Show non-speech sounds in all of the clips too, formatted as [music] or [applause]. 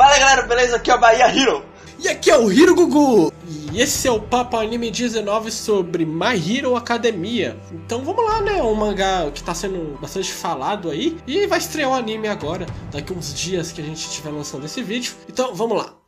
Fala galera, beleza? Aqui é o Bahia Hero. E aqui é o Hiro Gugu! E esse é o Papo Anime 19 sobre My Hero Academia. Então vamos lá, né? Um mangá que tá sendo bastante falado aí. E vai estrear o anime agora, daqui uns dias que a gente estiver lançando esse vídeo. Então vamos lá.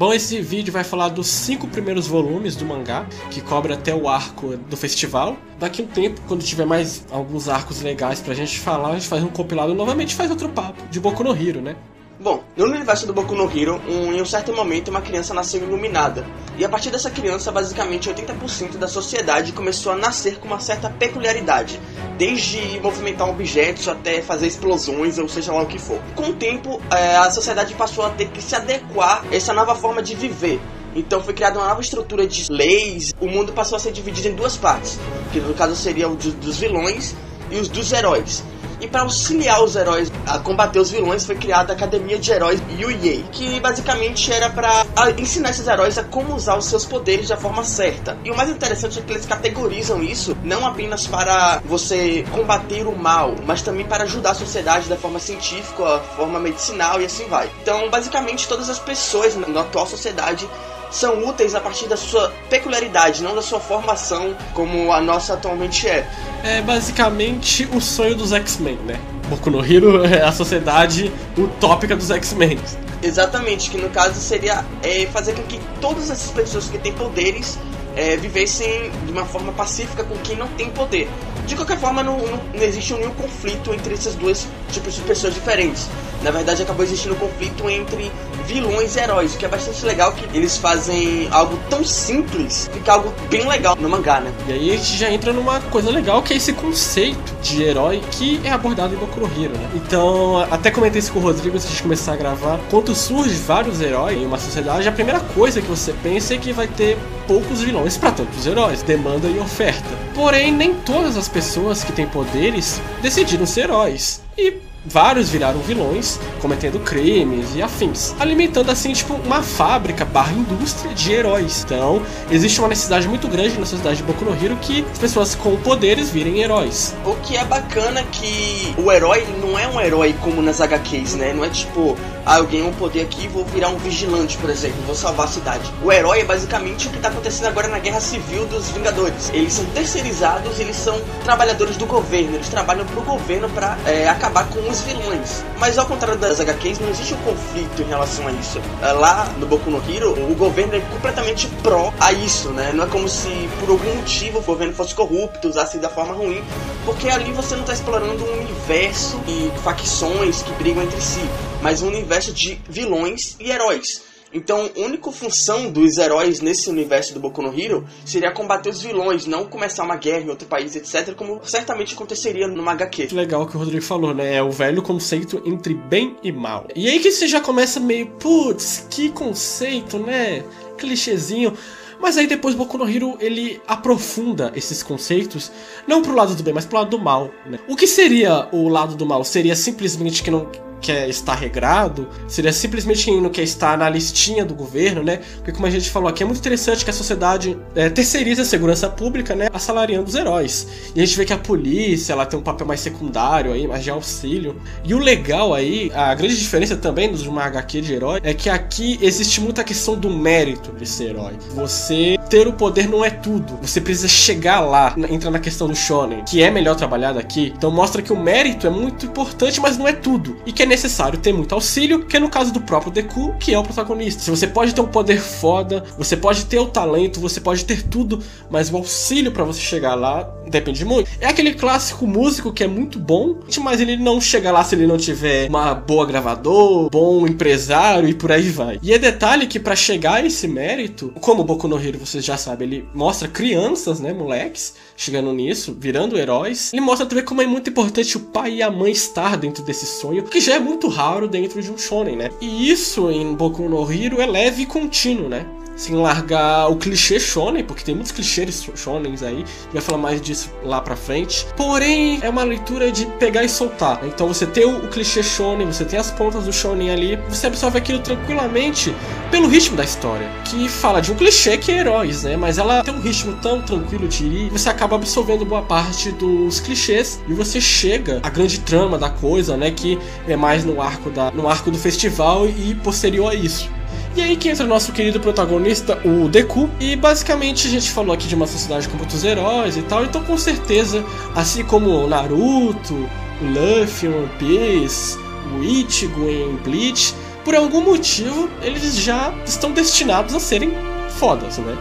Bom, esse vídeo vai falar dos cinco primeiros volumes do mangá, que cobre até o arco do festival. Daqui um tempo, quando tiver mais alguns arcos legais pra gente falar, a gente faz um compilado novamente faz outro papo, de Boku no Hero, né? Bom, no universo do Boku no Hero, um, em um certo momento uma criança nasceu iluminada. E a partir dessa criança, basicamente 80% da sociedade começou a nascer com uma certa peculiaridade. Desde movimentar objetos até fazer explosões, ou seja lá o que for. Com o tempo, é, a sociedade passou a ter que se adequar a essa nova forma de viver. Então foi criada uma nova estrutura de leis. O mundo passou a ser dividido em duas partes, que no caso seria o dos vilões e os dos heróis. E para auxiliar os heróis a combater os vilões foi criada a Academia de Heróis Yuei, que basicamente era para ensinar esses heróis a como usar os seus poderes da forma certa. E o mais interessante é que eles categorizam isso não apenas para você combater o mal, mas também para ajudar a sociedade da forma científica, forma medicinal e assim vai. Então, basicamente todas as pessoas na atual sociedade são úteis a partir da sua peculiaridade, não da sua formação como a nossa atualmente é. É basicamente o sonho dos X-Men, né? Boku no Hero é a sociedade utópica dos X-Men. Exatamente, que no caso seria é, fazer com que todas essas pessoas que têm poderes é, vivessem de uma forma pacífica com quem não tem poder. De qualquer forma, não, não, existe nenhum conflito entre esses dois tipos de pessoas diferentes. Na verdade, acabou existindo um conflito entre vilões e heróis, o que é bastante legal que eles fazem algo tão simples, fica algo bem legal no mangá, né? E aí a gente já entra numa coisa legal que é esse conceito de herói que é abordado em Boku Hero, né? Então, até comentei isso com o Rodrigo antes de começar a gravar. Quando surge vários heróis em uma sociedade, a primeira coisa que você pensa é que vai ter poucos vilões para tantos heróis, demanda e oferta. Porém, nem todas as pessoas que têm poderes decidiram ser heróis. E vários viraram vilões, cometendo crimes e afins, alimentando assim tipo uma fábrica barra indústria de heróis. Então, existe uma necessidade muito grande na sociedade de Boku no Hero que as pessoas com poderes virem heróis. O que é bacana que o herói não é um herói como nas HQs, né? Não é tipo, ah, eu ganhei um poder aqui e vou virar um vigilante, por exemplo, vou salvar a cidade. O herói é basicamente o que está acontecendo agora na Guerra Civil dos Vingadores. Eles são terceirizados, eles são trabalhadores do governo, eles trabalham pro governo para é, acabar com os vilões. Mas ao contrário das HQs, não existe um conflito em relação a isso. É, lá no Boku no Hero, o governo é completamente pró a isso, né? Não é como se por algum motivo o governo fosse corrupto, usasse da forma ruim, porque ali você não está explorando um universo e facções que brigam entre si, mas um universo de vilões e heróis. Então, a única função dos heróis nesse universo do Boku no Hero seria combater os vilões, não começar uma guerra em outro país, etc., como certamente aconteceria numa HQ. Legal que o Rodrigo falou, né? É o velho conceito entre bem e mal. E aí que você já começa meio, putz, que conceito, né? Clichêzinho. Mas aí depois Boku no Hero ele aprofunda esses conceitos, não pro lado do bem, mas pro lado do mal, né? O que seria o lado do mal? Seria simplesmente que não quer estar regrado, seria simplesmente não quer estar na listinha do governo, né? Porque como a gente falou aqui, é muito interessante que a sociedade é, terceiriza a segurança pública, né? Assalariando os heróis. E a gente vê que a polícia, ela tem um papel mais secundário aí, mais de auxílio. E o legal aí, a grande diferença também de uma HQ de herói, é que aqui existe muita questão do mérito de ser herói. Você ter o poder não é tudo. Você precisa chegar lá, entra na questão do shonen, que é melhor trabalhado aqui. Então mostra que o mérito é muito importante, mas não é tudo. E que é necessário ter muito auxílio, que é no caso do próprio Deku, que é o protagonista. Se você pode ter um poder foda, você pode ter o talento, você pode ter tudo, mas o auxílio para você chegar lá depende muito. É aquele clássico músico que é muito bom, mas ele não chega lá se ele não tiver uma boa gravador, bom empresário e por aí vai. E é detalhe que para chegar a esse mérito, como o Boku no Hero você você já sabe, ele mostra crianças, né, moleques, chegando nisso, virando heróis. Ele mostra também como é muito importante o pai e a mãe estar dentro desse sonho, que já é muito raro dentro de um shonen, né? E isso em Boku no Hero é leve e contínuo, né? Sem largar o clichê shonen, porque tem muitos clichês shonens aí, vai falar mais disso lá pra frente. Porém, é uma leitura de pegar e soltar. Então você tem o, o clichê shonen, você tem as pontas do shonen ali, você absorve aquilo tranquilamente pelo ritmo da história, que fala de um clichê que é heróis, né? Mas ela tem um ritmo tão tranquilo de ir, você acaba absorvendo boa parte dos clichês e você chega à grande trama da coisa, né? Que é mais no arco, da, no arco do festival e posterior a isso. E aí que entra o nosso querido protagonista, o Deku. E basicamente a gente falou aqui de uma sociedade com muitos heróis e tal, então com certeza, assim como o Naruto, o Luffy One Piece, o Ichigo em Bleach, por algum motivo eles já estão destinados a serem fodas, né?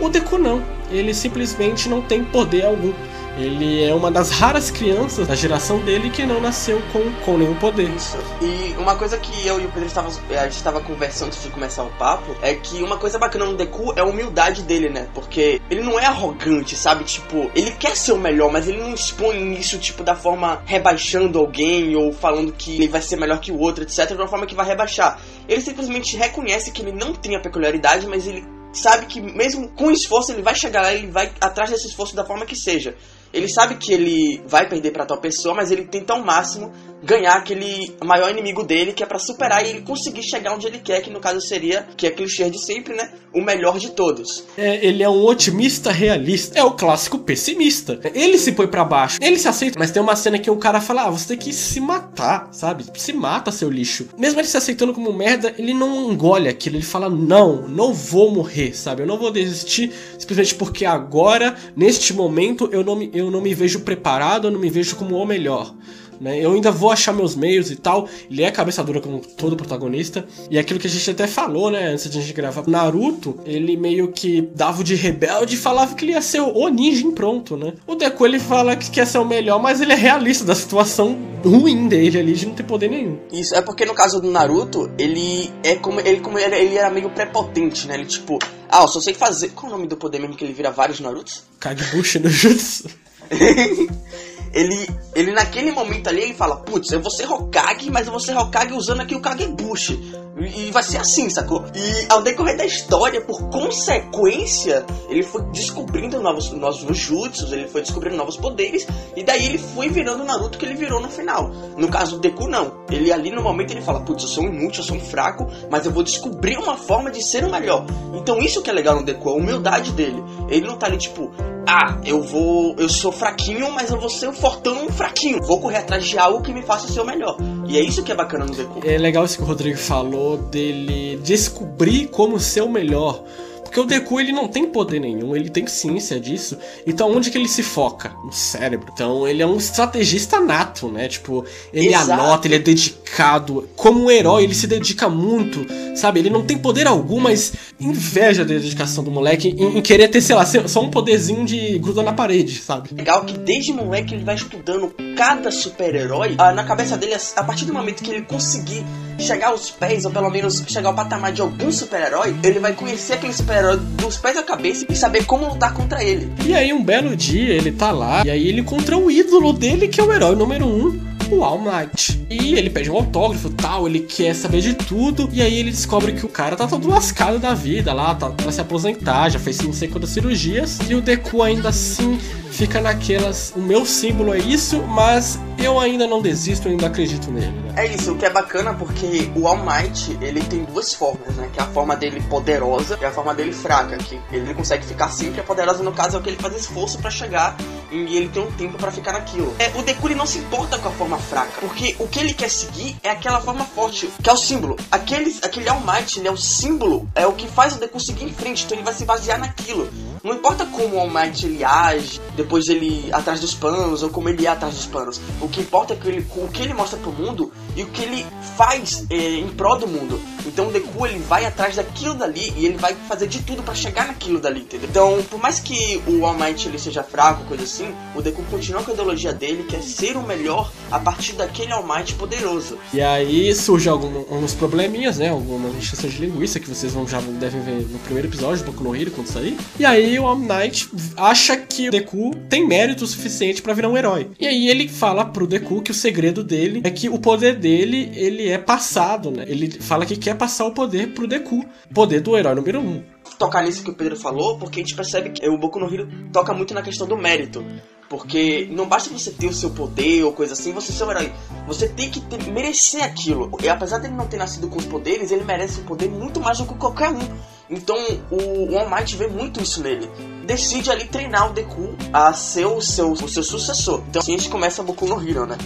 O Deku não, ele simplesmente não tem poder algum. Ele é uma das raras crianças da geração dele que não nasceu com, com nenhum poder. Isso. E uma coisa que eu e o Pedro estava, a gente estava conversando antes de começar o papo é que uma coisa bacana no Deku é a humildade dele, né? Porque ele não é arrogante, sabe? Tipo, ele quer ser o melhor, mas ele não expõe isso, tipo, da forma rebaixando alguém ou falando que ele vai ser melhor que o outro, etc., de uma forma que vai rebaixar. Ele simplesmente reconhece que ele não tem a peculiaridade, mas ele sabe que mesmo com esforço ele vai chegar lá, ele vai atrás desse esforço da forma que seja. Ele sabe que ele vai perder para tal pessoa, mas ele tenta ao máximo ganhar aquele maior inimigo dele, que é para superar e ele conseguir chegar onde ele quer, que no caso seria, que é clichê de sempre, né? O melhor de todos. É, ele é um otimista realista. É o clássico pessimista. Ele se põe para baixo. Ele se aceita, mas tem uma cena que o cara fala: ah, você tem que se matar, sabe? Se mata, seu lixo. Mesmo ele se aceitando como merda, ele não engole aquilo. Ele fala: não, não vou morrer, sabe? Eu não vou desistir simplesmente porque agora, neste momento, eu não me, eu não me vejo preparado, eu não me vejo como o melhor. Né? Eu ainda vou achar meus meios e tal. Ele é cabeça dura como todo protagonista. E é aquilo que a gente até falou, né? Antes de a gente gravar. Naruto, ele meio que dava de rebelde e falava que ele ia ser o ninja em pronto, né? O Deku, ele fala que quer ser o melhor, mas ele é realista da situação ruim dele ali de não ter poder nenhum. Isso, é porque no caso do Naruto, ele é como ele, como ele, ele era meio prepotente, né? Ele tipo, ah, eu só sei fazer. Qual é o nome do poder mesmo que ele vira vários Narutos? Kagebushi no Jutsu. [laughs] ele, ele naquele momento ali, ele fala, putz, eu vou ser Hokage, mas eu vou ser Hokage usando aqui o Kagebushi. E, vai ser assim, sacou? E ao decorrer da história, por consequência, ele foi descobrindo novos, novos jutsus, ele foi descobrindo novos poderes, e daí ele foi virando o Naruto que ele virou no final. No caso do Deku, não. Ele ali no momento ele fala, putz, eu sou um inútil, eu sou um fraco, mas eu vou descobrir uma forma de ser o melhor. Então isso que é legal no Deku, a humildade dele. Ele não tá ali tipo, ah, eu vou. Eu sou fraquinho, mas eu vou ser o fortão fraquinho. Vou correr atrás de algo que me faça ser o melhor. E é isso que é bacana no Deku. É legal isso que o Rodrigo falou dele descobrir como ser o melhor. Porque o Deku ele não tem poder nenhum, ele tem ciência disso. Então onde que ele se foca? No cérebro. Então ele é um estrategista nato, né? Tipo, ele Exato. anota, ele é dedicado. Como um herói, ele se dedica muito, sabe? Ele não tem poder algum, mas inveja da dedicação do moleque em, em querer ter, sei lá, só um poderzinho de gruda na parede, sabe? Legal que desde moleque ele vai estudando cada super-herói. Ah, na cabeça dele, a partir do momento que ele conseguir chegar aos pés, ou pelo menos chegar ao patamar de algum super-herói, ele vai conhecer aquele super-herói dos pés à cabeça e saber como lutar contra ele. E aí, um belo dia, ele tá lá, e aí ele encontra o ídolo dele, que é o herói número um, o All Might. E ele pede um autógrafo tal, ele quer saber de tudo. E aí ele descobre que o cara tá todo lascado da vida lá, tá pra se aposentar, já fez não sei quantas cirurgias. E o Deku ainda assim fica naquelas. O meu símbolo é isso, mas eu ainda não desisto, eu ainda acredito nele. Né? É isso, o que é bacana porque o All Might ele tem duas formas, né? Que é a forma dele poderosa e a forma dele fraca. Que ele consegue ficar sempre, poderosa no caso é o que ele faz esforço para chegar e ele tem um tempo para ficar naquilo. É, o Deku não se importa com a forma fraca, porque o que ele quer seguir é aquela forma forte, que é o símbolo. Aquele, aquele All Might, ele é o símbolo, é o que faz o Deku seguir em frente, então ele vai se basear naquilo. Não importa como o All Might ele age, depois ele atrás dos panos, ou como ele é atrás dos panos. O que importa é que ele, o que ele mostra pro mundo e o que ele faz é, em prol do mundo. Então o Deku ele vai atrás daquilo dali e ele vai fazer de tudo para chegar naquilo dali, entendeu? Então, por mais que o All Might ele seja fraco, coisa assim, o Deku continua com a ideologia dele, que é ser o melhor a partir daquele All Might poderoso. E aí surge alguns probleminhas, né? Algumas encheções de linguiça que vocês vão, já devem ver no primeiro episódio do Boku no Hero quando sair. E aí o All Might acha que o Deku tem mérito suficiente para virar um herói. E aí ele fala pro Deku que o segredo dele é que o poder dele, ele é passado, né? Ele fala que quer passar o poder pro Deku. Poder do herói número 1. Um tocar nisso que o Pedro falou, porque a gente percebe que o Boku no Hero toca muito na questão do mérito. Porque não basta você ter o seu poder ou coisa assim, você ser um herói. Você tem que ter, merecer aquilo. E apesar dele não ter nascido com os poderes, ele merece o poder muito mais do que qualquer um. Então o, o All Might vê muito isso nele. Decide ali treinar o Deku a ser o seu, o seu sucessor. Então assim a gente começa Boku no Hero, né?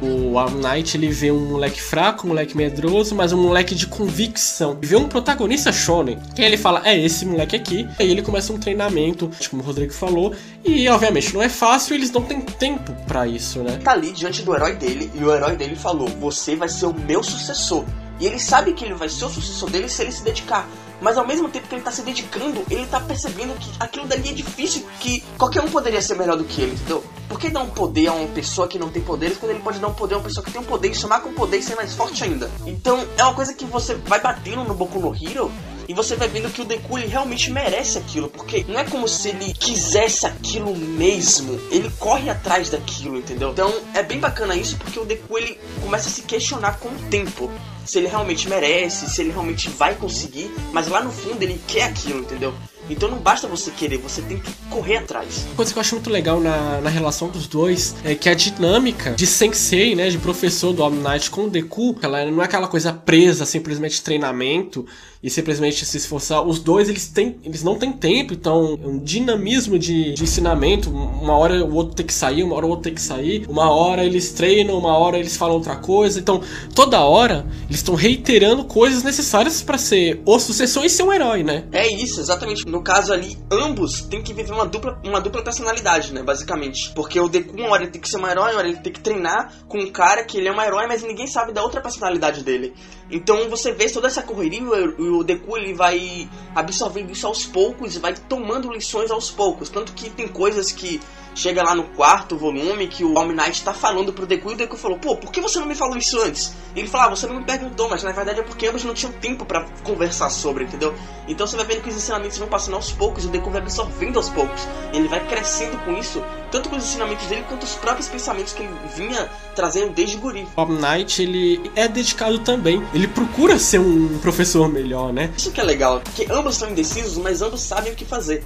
O All Knight ele vê um moleque fraco, um moleque medroso, mas um moleque de convicção. E vê um protagonista shonen. Que ele fala, é esse moleque aqui. Aí ele começa um treinamento, como o Rodrigo falou. E obviamente não é fácil, eles não têm tempo para isso, né? Tá ali diante do herói dele e o herói dele falou: "Você vai ser o meu sucessor". E ele sabe que ele vai ser o sucessor dele se ele se dedicar. Mas ao mesmo tempo que ele tá se dedicando, ele tá percebendo que aquilo dali é difícil, que qualquer um poderia ser melhor do que ele, entendeu? Por que dar um poder a uma pessoa que não tem poderes quando ele pode dar um poder a uma pessoa que tem um poder e chamar com poder e ser mais forte ainda? Então é uma coisa que você vai batendo no Boku no Hero e você vai vendo que o Deku realmente merece aquilo, porque não é como se ele quisesse aquilo mesmo, ele corre atrás daquilo, entendeu? Então é bem bacana isso porque o Deku ele começa a se questionar com o tempo se ele realmente merece, se ele realmente vai conseguir, mas lá no fundo ele quer aquilo, entendeu? Então não basta você querer, você tem que correr atrás. Uma coisa que eu acho muito legal na, na relação dos dois é que a dinâmica de sensei, né, de professor do All Might com o Deku, ela não é aquela coisa presa, simplesmente treinamento e simplesmente se esforçar. Os dois, eles, têm, eles não têm tempo, então um dinamismo de, de ensinamento, uma hora o outro tem que sair, uma hora o outro tem que sair, uma hora eles treinam, uma hora eles falam outra coisa. Então, toda hora, eles estão reiterando coisas necessárias para ser o sucessor e ser um herói, né? É isso, exatamente no caso ali, ambos têm que viver uma dupla, uma dupla personalidade, né? Basicamente. Porque o Deku, uma hora ele tem que ser um herói, uma hora ele tem que treinar com um cara que ele é um herói, mas ninguém sabe da outra personalidade dele. Então você vê toda essa correria e o Deku ele vai absorvendo isso aos poucos e vai tomando lições aos poucos. Tanto que tem coisas que chega lá no quarto volume que o All Might tá falando pro Deku e o Deku falou: Pô, por que você não me falou isso antes? E ele fala: ah, Você não me perguntou, mas na verdade é porque ambos não tinham tempo para conversar sobre, entendeu? Então você vai vendo que os ensinamentos vão passando aos poucos e o Deku vai absorvendo aos poucos. Ele vai crescendo com isso, tanto com os ensinamentos dele quanto os próprios pensamentos que ele vinha trazendo desde guri. All Might ele é dedicado também. Ele procura ser um professor melhor, né? Isso que é legal, porque ambos estão indecisos, mas ambos sabem o que fazer.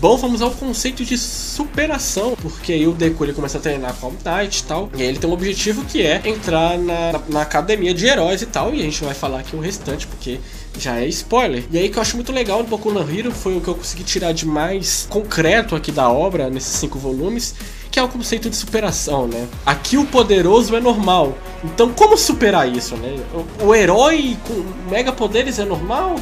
Bom, vamos ao conceito de superação, porque aí o Deku ele começa a treinar com a Knight e tal, e aí ele tem um objetivo que é entrar na, na, na, academia de heróis e tal, e a gente vai falar aqui o restante, porque já é spoiler. E aí que eu acho muito legal no Boku no Hero foi o que eu consegui tirar de mais concreto aqui da obra, nesses cinco volumes, que é o conceito de superação, né? Aqui o poderoso é normal. Então como superar isso, né? O, o herói com mega poderes é normal?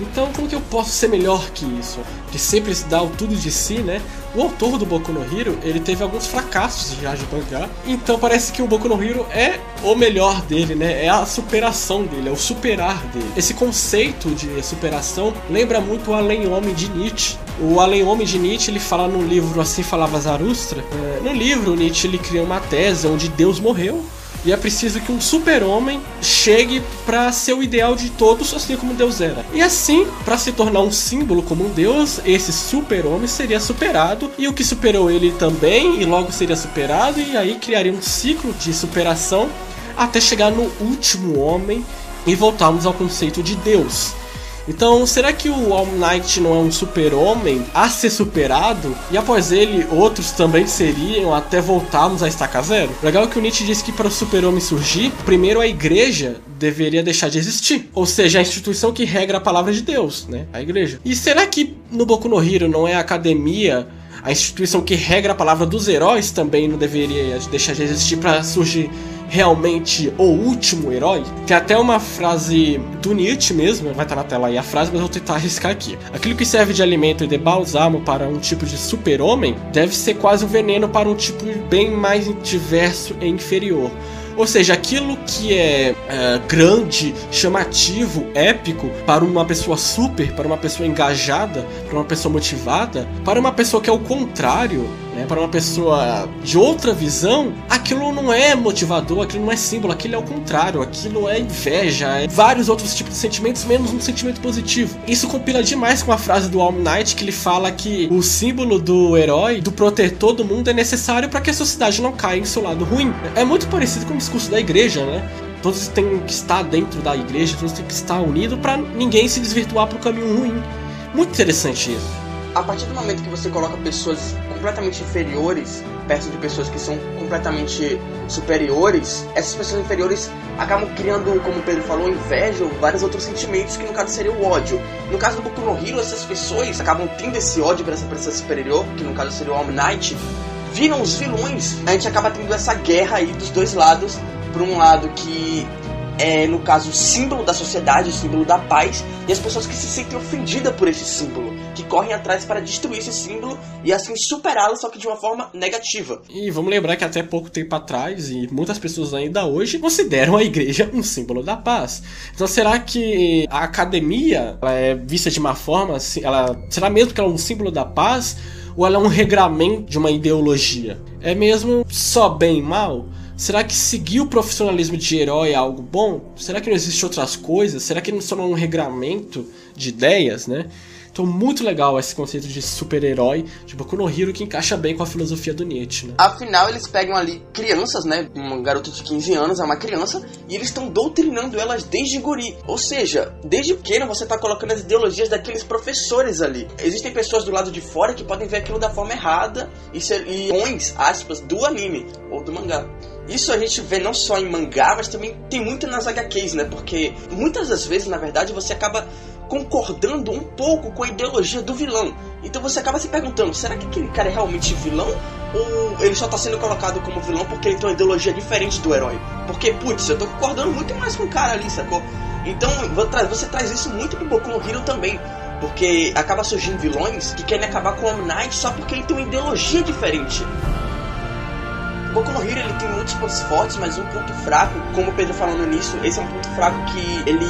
Então, como que eu posso ser melhor que isso? De sempre dar o tudo de si, né? O autor do Boku no Hero, ele teve alguns fracassos já de mangá. Então parece que o Boku no Hero é o melhor dele, né? É a superação dele, é o superar dele. Esse conceito de superação lembra muito o Além Homem de Nietzsche. O Além Homem de Nietzsche, ele fala no livro Assim Falava Zarustra. É, no livro, Nietzsche ele cria uma tese onde Deus morreu e é preciso que um super-homem chegue para ser o ideal de todos, assim como Deus era. E assim, para se tornar um símbolo como um Deus, esse super-homem seria superado, e o que superou ele também, e logo seria superado, e aí criaria um ciclo de superação até chegar no último homem e voltarmos ao conceito de Deus. Então, será que o All Might não é um super-homem a ser superado? E após ele, outros também seriam até voltarmos a estaca zero? Legal que o Nietzsche disse que para o super-homem surgir, primeiro a igreja deveria deixar de existir. Ou seja, a instituição que regra a palavra de Deus, né? A igreja. E será que no Boku no Hero não é a academia a instituição que regra a palavra dos heróis também não deveria deixar de existir para surgir realmente o último herói? Tem até uma frase do Nietzsche mesmo, vai estar na tela aí a frase, mas eu vou tentar arriscar aqui. Aquilo que serve de alimento e de bálsamo para um tipo de super-homem deve ser quase um veneno para um tipo bem mais diverso e inferior. Ou seja, aquilo que é, é, grande, chamativo, épico para uma pessoa super, para uma pessoa engajada, para uma pessoa motivada, para uma pessoa que é o contrário, né, para uma pessoa de outra visão, aquilo não é motivador, aquilo não é símbolo, aquilo é o contrário, aquilo é inveja, é vários outros tipos de sentimentos, menos um sentimento positivo. Isso compila demais com a frase do All Knight que ele fala que o símbolo do herói, do protetor do mundo, é necessário para que a sociedade não caia em seu lado ruim. É muito parecido com o discurso da igreja, né? Todos têm que estar dentro da igreja, todos têm que estar unidos para ninguém se desvirtuar para o caminho ruim. Muito interessante isso a partir do momento que você coloca pessoas completamente inferiores perto de pessoas que são completamente superiores, essas pessoas inferiores acabam criando, como o Pedro falou, inveja ou vários outros sentimentos que no caso seria o ódio. No caso do Boku no Hero, essas pessoas acabam tendo esse ódio para essa pessoa superior, que no caso seria o All Might, viram os vilões. A gente acaba tendo essa guerra aí dos dois lados. Por um lado que é, no caso, o símbolo da sociedade, o símbolo da paz, e as pessoas que se sentem ofendidas por esse símbolo, que correm atrás para destruir esse símbolo e assim superá-lo, só que de uma forma negativa. E vamos lembrar que até pouco tempo atrás, e muitas pessoas ainda hoje, consideram a igreja um símbolo da paz. Então será que a academia é vista de uma forma, ela será mesmo que ela é um símbolo da paz? Ou ela é um regramento de uma ideologia? É mesmo só bem e mal? Será que seguir o profissionalismo de herói é algo bom? Será que não existe outras coisas? Será que não só um regramento de ideias, né? Então, muito legal esse conceito de super-herói de Boku no Hero que encaixa bem com a filosofia do Nietzsche, né? Afinal, eles pegam ali crianças, né? Um garoto de 15 anos é uma criança e eles estão doutrinando elas desde guri. Ou seja, desde pequeno você está colocando as ideologias daqueles professores ali. Existem pessoas do lado de fora que podem ver aquilo da forma errada e ser e aspas, do anime ou do mangá. Isso a gente vê não só em mangá, mas também tem muito nas HQs, né? Porque muitas das vezes, na verdade, você acaba concordando um pouco com a ideologia do vilão. Então você acaba se perguntando: será que aquele cara é realmente vilão? Ou ele só está sendo colocado como vilão porque ele tem uma ideologia diferente do herói? Porque, putz, eu tô concordando muito mais com o cara ali, sacou? Então você traz isso muito pro Boku no Hero também. Porque acaba surgindo vilões que querem acabar com o Omnight só porque ele tem uma ideologia diferente. Boku no Hero ele tem muitos pontos fortes, mas um ponto fraco, como o Pedro falou no início, esse é um ponto fraco que ele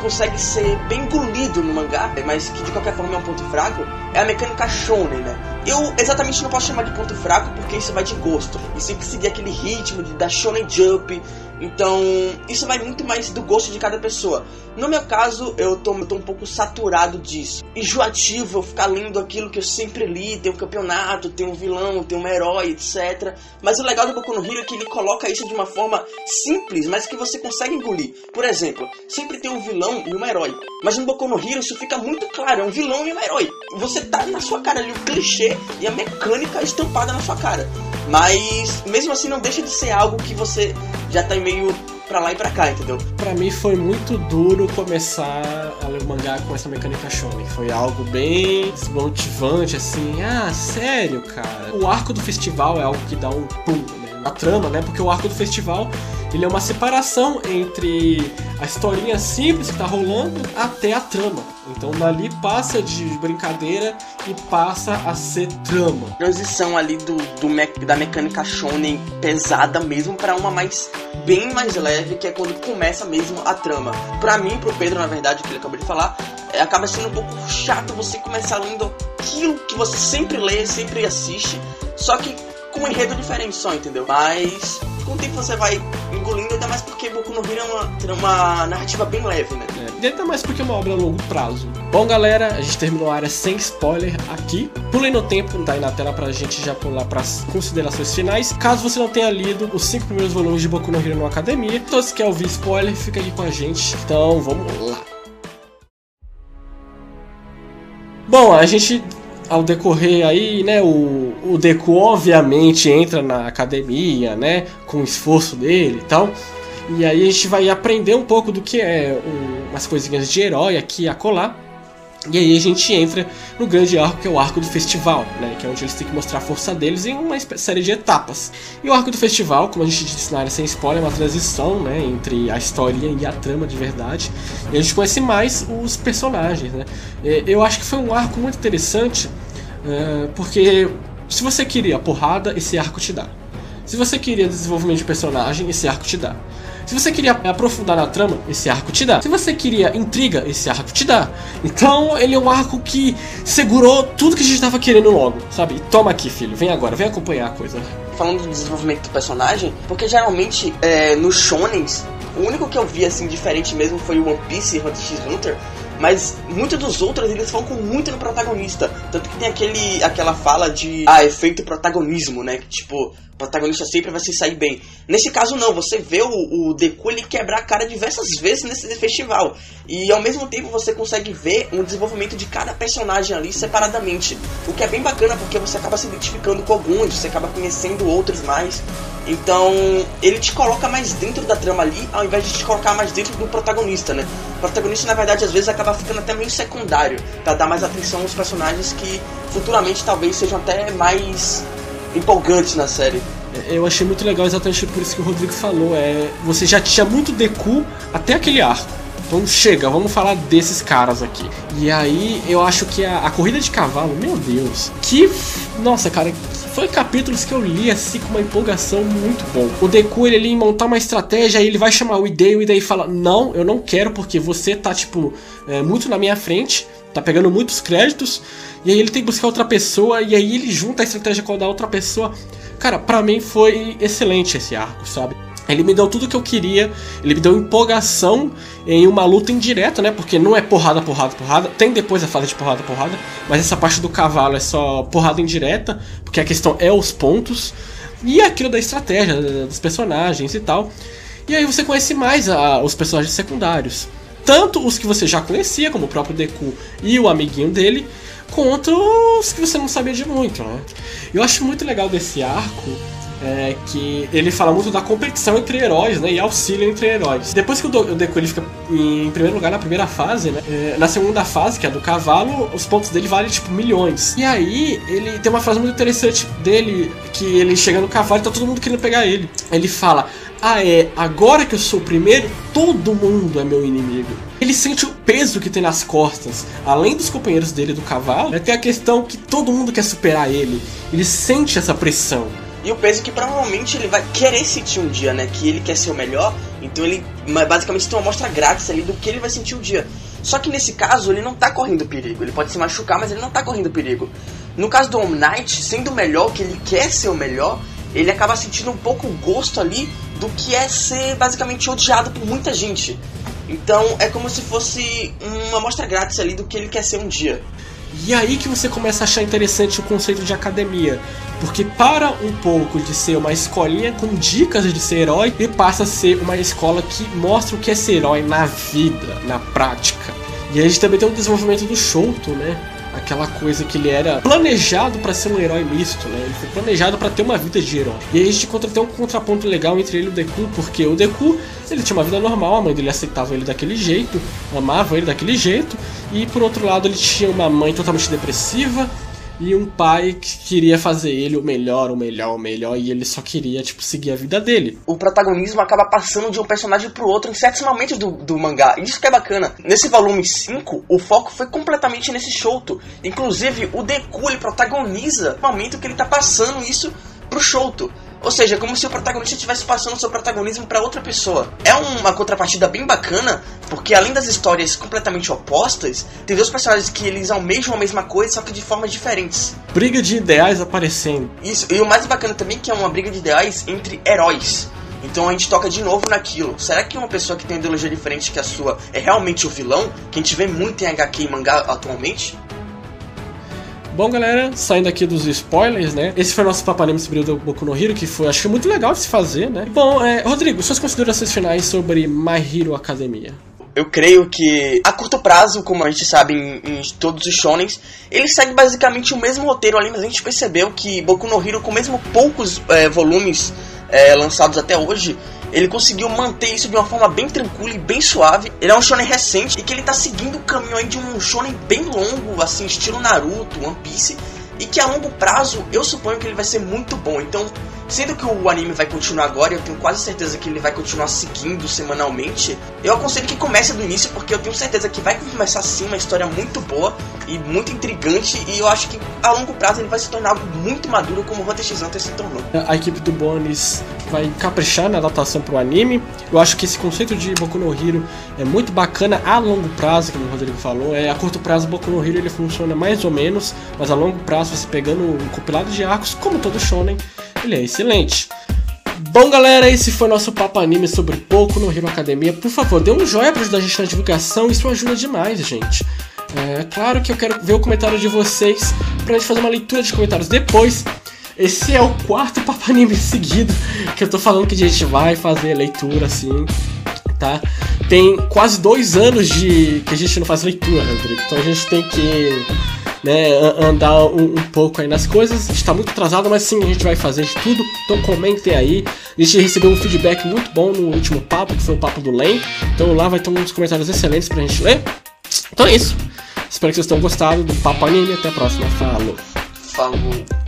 consegue ser bem engolido no mangá, mas que de qualquer forma é um ponto fraco, é a mecânica shonen, né? Eu exatamente não posso chamar de ponto fraco porque isso vai de gosto. E sempre seguir aquele ritmo de, da shonen jump, então, isso vai muito mais do gosto de cada pessoa. No meu caso, eu tô, eu tô um pouco saturado disso. Enjoativo eu ficar lendo aquilo que eu sempre li. Tem um campeonato, tem um vilão, tem um herói, etc. Mas o legal do Boku no Hero é que ele coloca isso de uma forma simples, mas que você consegue engolir. Por exemplo, sempre tem um vilão e um herói. Mas no Boku no Hero isso fica muito claro, é um vilão e um herói. Você tá na sua cara ali o clichê e a mecânica estampada na sua cara. Mas mesmo assim não deixa de ser algo que você já tá meio pra lá e pra cá, entendeu? Pra mim foi muito duro começar a ler o mangá com essa mecânica shonen. Foi algo bem desmotivante, assim. Ah, sério, cara? O arco do festival é algo que dá um pum, Na trama, né? Porque o arco do festival ele é uma separação entre a historinha simples que tá rolando até a trama. Então dali passa de brincadeira e passa a ser trama. Transição ali do, do me da mecânica shonen pesada mesmo para uma mais bem mais leve, que é quando começa mesmo a trama. Para mim, pro Pedro, na verdade, que ele acabou de falar, é, acaba sendo um pouco chato você começar lendo aquilo que você sempre lê, sempre assiste, só que com um enredo diferente só, entendeu? Mas com o tempo você vai engolindo, ainda mais porque Boku no Hero é uma, uma narrativa bem leve, né? É, ainda mais porque é uma obra a longo prazo. Bom, galera, a gente terminou a área sem spoiler aqui. Pulem no tempo, tá aí na tela pra gente já pular pras considerações finais. Caso você não tenha lido os cinco primeiros volumes de Boku no Hero no Academia, então se quer ouvir spoiler, fica aqui com a gente. Então, vamos lá. Bom, a gente ao decorrer aí, né, o, o Deku obviamente entra na academia, né, com o esforço dele e tal. E aí a gente vai aprender um pouco do que é um, umas coisinhas de herói aqui a colar. E aí a gente entra no grande arco, que é o arco do festival, né? Que é onde eles têm que mostrar a força deles em uma série de etapas. E o arco do festival, como a gente disse na área sem spoiler, é uma transição, né? Entre a história e a trama de verdade. E a gente conhece mais os personagens, né? Eu acho que foi um arco muito interessante, é, porque se você queria porrada, esse arco te dá. Se você queria desenvolvimento de personagem, esse arco te dá. Se você queria aprofundar na trama, esse arco te dá. Se você queria intriga, esse arco te dá. Então ele é um arco que segurou tudo que a gente tava querendo logo, sabe? Toma aqui, filho, vem agora, vem acompanhar a coisa. Falando do desenvolvimento do personagem, porque geralmente é, nos shonens, o único que eu vi assim diferente mesmo foi o One Piece e Hunter x Hunter, mas muitos dos outros eles focam muito no protagonista. Tanto que tem aquele, aquela fala de ah, efeito protagonismo, né? Tipo, o protagonista sempre vai se sair bem. Nesse caso não, você vê o, o Deku ele quebrar a cara diversas vezes nesse festival. E ao mesmo tempo você consegue ver um desenvolvimento de cada personagem ali separadamente. O que é bem bacana porque você acaba se identificando com alguns, você acaba conhecendo outros mais. Então ele te coloca mais dentro da trama ali, ao invés de te colocar mais dentro do protagonista, né? O protagonista na verdade às vezes acaba ficando até meio secundário, para dar mais atenção aos personagens que futuramente talvez sejam até mais empolgantes na série. Eu achei muito legal exatamente por isso que o Rodrigo falou. É, você já tinha muito Deku até aquele arco. Então chega, vamos falar desses caras aqui. E aí eu acho que a, a corrida de cavalo, meu Deus, que. Nossa, cara, foi capítulos que eu li assim com uma empolgação muito bom. O Deku ele, ele montar uma estratégia, aí ele vai chamar o Ide e Ide fala: Não, eu não quero porque você tá, tipo, é, muito na minha frente, tá pegando muitos créditos. E aí ele tem que buscar outra pessoa, e aí ele junta a estratégia com a da outra pessoa. Cara, para mim foi excelente esse arco, sabe? Ele me deu tudo que eu queria, ele me deu empolgação em uma luta indireta, né? Porque não é porrada, porrada, porrada. Tem depois a fase de porrada, porrada, mas essa parte do cavalo é só porrada indireta, porque a questão é os pontos. E aquilo da estratégia, dos personagens e tal. E aí você conhece mais a, os personagens secundários. Tanto os que você já conhecia, como o próprio Deku e o amiguinho dele, contra os que você não sabia de muito, né? Eu acho muito legal desse arco é, que ele fala muito da competição entre heróis, né? E auxílio entre heróis. Depois que o, o Deku ele fica em primeiro lugar na primeira fase, né? É, na segunda fase, que é a do cavalo, os pontos dele valem tipo milhões. E aí ele tem uma frase muito interessante dele que ele chega no cavalo e tá todo mundo querendo pegar ele. Ele fala: ah, é, agora que eu sou o primeiro, todo mundo é meu inimigo. Ele sente o peso que tem nas costas. Além dos companheiros dele do cavalo, né, tem a questão que todo mundo quer superar ele. Ele sente essa pressão. E o peso que provavelmente ele vai querer sentir um dia, né? Que ele quer ser o melhor. Então ele basicamente tem uma amostra grátis ali do que ele vai sentir um dia. Só que nesse caso ele não tá correndo perigo. Ele pode se machucar, mas ele não tá correndo perigo. No caso do Knight, sendo o melhor, que ele quer ser o melhor, ele acaba sentindo um pouco o gosto ali do que é ser basicamente odiado por muita gente. Então é como se fosse uma amostra grátis ali do que ele quer ser um dia. E aí que você começa a achar interessante o conceito de academia. Porque para um pouco de ser uma escolinha com dicas de ser herói, e passa a ser uma escola que mostra o que é ser herói na vida, na prática. E a gente também tem o desenvolvimento do Shoto, né? aquela coisa que ele era planejado para ser um herói misto, né? Ele foi planejado para ter uma vida de herói. E aí a gente encontra até um contraponto legal entre ele e o Deku, porque o Deku, ele tinha uma vida normal, a mãe dele aceitava ele daquele jeito, amava ele daquele jeito, e por outro lado ele tinha uma mãe totalmente depressiva, e um pai que queria fazer ele o melhor, o melhor, o melhor, e ele só queria, tipo, seguir a vida dele. O protagonismo acaba passando de um personagem pro outro em certos momentos do, do mangá. Isso que é bacana. Nesse volume 5, o foco foi completamente nesse Shoto. Inclusive, o Deku, ele protagoniza o momento que ele tá passando isso pro Shoto. Ou seja, como se o protagonista estivesse passando seu protagonismo para outra pessoa. É uma contrapartida bem bacana, porque além das histórias completamente opostas, tem dois personagens que eles almejam a mesma coisa, só que de formas diferentes. Briga de ideais aparecendo. Isso, e o mais bacana também é que é uma briga de ideais entre heróis. Então a gente toca de novo naquilo. Será que uma pessoa que tem ideologia diferente que a sua é realmente o vilão? Que a gente vê muito em HQ e mangá atualmente? Bom, galera, saindo aqui dos spoilers, né? Esse foi o nosso papanema sobre o Boku no Hero, que foi, acho que muito legal de se fazer, né? Bom, é, Rodrigo, suas considerações finais sobre My Hero Academia. Eu creio que a curto prazo, como a gente sabe em, em, todos os shonens, ele segue basicamente o mesmo roteiro ali, mas a gente percebeu que Boku no Hero, com mesmo poucos é, volumes é, lançados até hoje, ele conseguiu manter isso de uma forma bem tranquila e bem suave. Ele é um shonen recente e que ele tá seguindo o caminho aí de um shonen bem longo, assim, estilo Naruto, One Piece, e que a longo prazo eu suponho que ele vai ser muito bom. Então, Sendo que o anime vai continuar agora, eu tenho quase certeza que ele vai continuar seguindo semanalmente, eu aconselho que comece do início, porque eu tenho certeza que vai começar sim uma história muito boa e muito intrigante, e eu acho que a longo prazo ele vai se tornar algo muito maduro como o Hunter x Hunter se tornou. A equipe do Bones vai caprichar na adaptação para o anime. Eu acho que esse conceito de Boku no Hero é muito bacana a longo prazo, como o Rodrigo falou. É, a curto prazo, Boku no Hero ele funciona mais ou menos, mas a longo prazo, você pegando um compilado de arcos, como todo shonen, ele é excelente. Bom, galera, esse foi nosso papo anime sobre pouco no Hero Academia. Por favor, dê um joinha para ajudar a gente na divulgação, isso ajuda demais, gente. É claro que eu quero ver o comentário de vocês pra gente fazer uma leitura de comentários depois. Esse é o quarto papo anime [laughs] seguido que eu tô falando que a gente vai fazer leitura assim, tá? Tem quase dois anos de que a gente não faz leitura, Rodrigo. Então a gente tem que né, andar um, um, pouco aí nas coisas. Está muito atrasado, mas sim, a gente vai fazer de tudo. Então comentem aí. A gente recebeu um feedback muito bom no último papo, que foi o papo do Len. Então lá vai ter uns comentários excelentes pra gente ler. Então é isso. Espero que vocês tenham gostado do Papo Anime. Até a próxima. Falou. Falou.